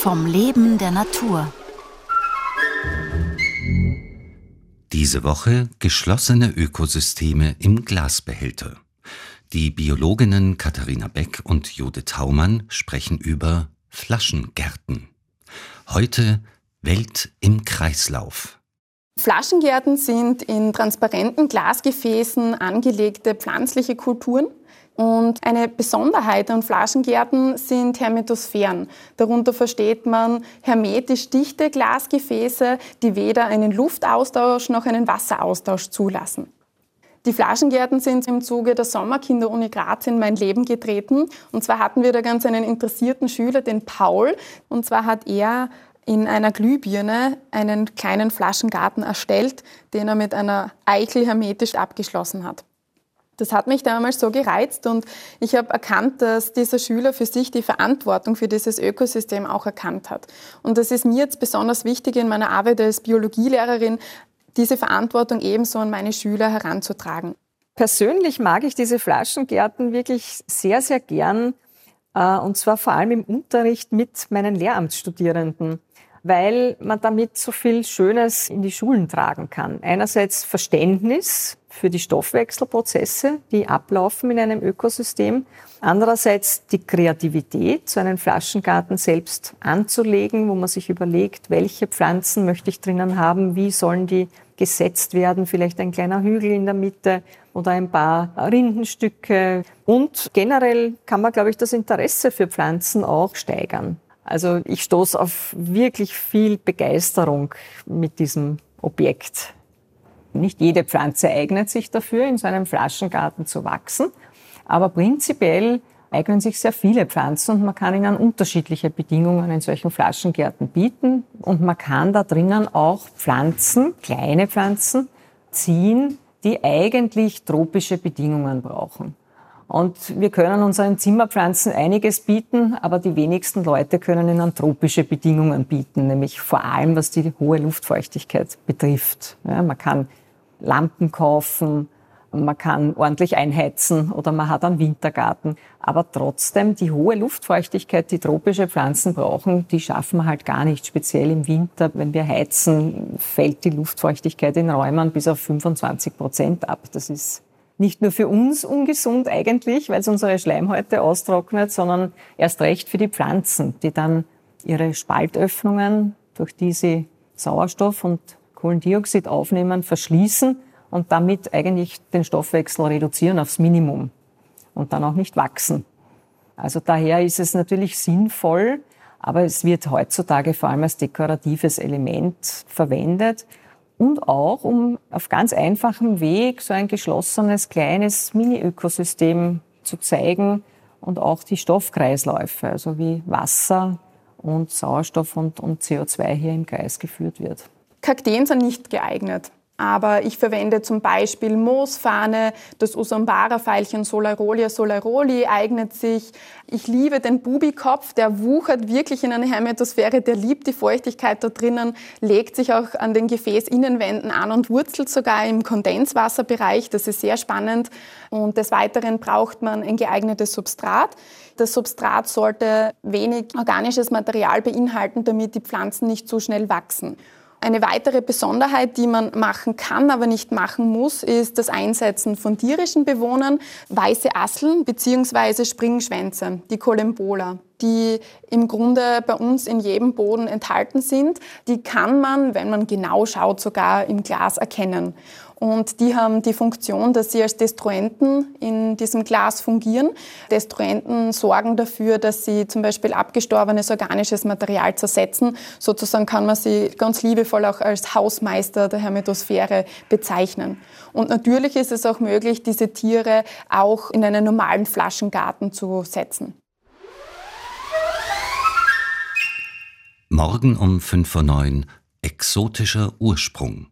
vom Leben der Natur. Diese Woche geschlossene Ökosysteme im Glasbehälter. Die Biologinnen Katharina Beck und Judith Taumann sprechen über Flaschengärten. Heute Welt im Kreislauf. Flaschengärten sind in transparenten Glasgefäßen angelegte pflanzliche Kulturen. Und eine Besonderheit an Flaschengärten sind Hermetosphären. Darunter versteht man hermetisch dichte Glasgefäße, die weder einen Luftaustausch noch einen Wasseraustausch zulassen. Die Flaschengärten sind im Zuge der Sommerkinder-Uni Graz in mein Leben getreten. Und zwar hatten wir da ganz einen interessierten Schüler, den Paul. Und zwar hat er in einer Glühbirne einen kleinen Flaschengarten erstellt, den er mit einer Eichel hermetisch abgeschlossen hat. Das hat mich damals so gereizt und ich habe erkannt, dass dieser Schüler für sich die Verantwortung für dieses Ökosystem auch erkannt hat. Und das ist mir jetzt besonders wichtig in meiner Arbeit als Biologielehrerin, diese Verantwortung ebenso an meine Schüler heranzutragen. Persönlich mag ich diese Flaschengärten wirklich sehr, sehr gern. Äh, und zwar vor allem im Unterricht mit meinen Lehramtsstudierenden weil man damit so viel Schönes in die Schulen tragen kann. Einerseits Verständnis für die Stoffwechselprozesse, die ablaufen in einem Ökosystem. Andererseits die Kreativität, so einen Flaschengarten selbst anzulegen, wo man sich überlegt, welche Pflanzen möchte ich drinnen haben, wie sollen die gesetzt werden, vielleicht ein kleiner Hügel in der Mitte oder ein paar Rindenstücke. Und generell kann man, glaube ich, das Interesse für Pflanzen auch steigern. Also ich stoße auf wirklich viel Begeisterung mit diesem Objekt. Nicht jede Pflanze eignet sich dafür, in so einem Flaschengarten zu wachsen, aber prinzipiell eignen sich sehr viele Pflanzen und man kann ihnen unterschiedliche Bedingungen in solchen Flaschengärten bieten und man kann da drinnen auch Pflanzen, kleine Pflanzen, ziehen, die eigentlich tropische Bedingungen brauchen. Und wir können unseren Zimmerpflanzen einiges bieten, aber die wenigsten Leute können ihnen tropische Bedingungen bieten, nämlich vor allem was die hohe Luftfeuchtigkeit betrifft. Ja, man kann Lampen kaufen, man kann ordentlich einheizen oder man hat einen Wintergarten. Aber trotzdem, die hohe Luftfeuchtigkeit, die tropische Pflanzen brauchen, die schaffen wir halt gar nicht. Speziell im Winter, wenn wir heizen, fällt die Luftfeuchtigkeit in Räumen bis auf 25 Prozent ab. Das ist nicht nur für uns ungesund eigentlich, weil es unsere Schleimhäute austrocknet, sondern erst recht für die Pflanzen, die dann ihre Spaltöffnungen, durch die sie Sauerstoff und Kohlendioxid aufnehmen, verschließen und damit eigentlich den Stoffwechsel reduzieren aufs Minimum und dann auch nicht wachsen. Also daher ist es natürlich sinnvoll, aber es wird heutzutage vor allem als dekoratives Element verwendet und auch, um auf ganz einfachem Weg so ein geschlossenes kleines Mini-Ökosystem zu zeigen und auch die Stoffkreisläufe, also wie Wasser und Sauerstoff und, und CO2 hier im Kreis geführt wird. Kakteen sind nicht geeignet aber ich verwende zum Beispiel Moosfahne, das Usambara-Veilchen Solarolia solaroli eignet sich. Ich liebe den Bubikopf, der wuchert wirklich in einer Hermetosphäre, der liebt die Feuchtigkeit da drinnen, legt sich auch an den Gefäßinnenwänden an und wurzelt sogar im Kondenswasserbereich. Das ist sehr spannend. Und des Weiteren braucht man ein geeignetes Substrat. Das Substrat sollte wenig organisches Material beinhalten, damit die Pflanzen nicht zu schnell wachsen. Eine weitere Besonderheit, die man machen kann, aber nicht machen muss, ist das Einsetzen von tierischen Bewohnern, weiße Asseln bzw. Springschwänze, die Colembola die im Grunde bei uns in jedem Boden enthalten sind. Die kann man, wenn man genau schaut, sogar im Glas erkennen. Und die haben die Funktion, dass sie als Destruenten in diesem Glas fungieren. Destruenten sorgen dafür, dass sie zum Beispiel abgestorbenes organisches Material zersetzen. Sozusagen kann man sie ganz liebevoll auch als Hausmeister der Hermetosphäre bezeichnen. Und natürlich ist es auch möglich, diese Tiere auch in einen normalen Flaschengarten zu setzen. Morgen um 5.09 Uhr exotischer Ursprung.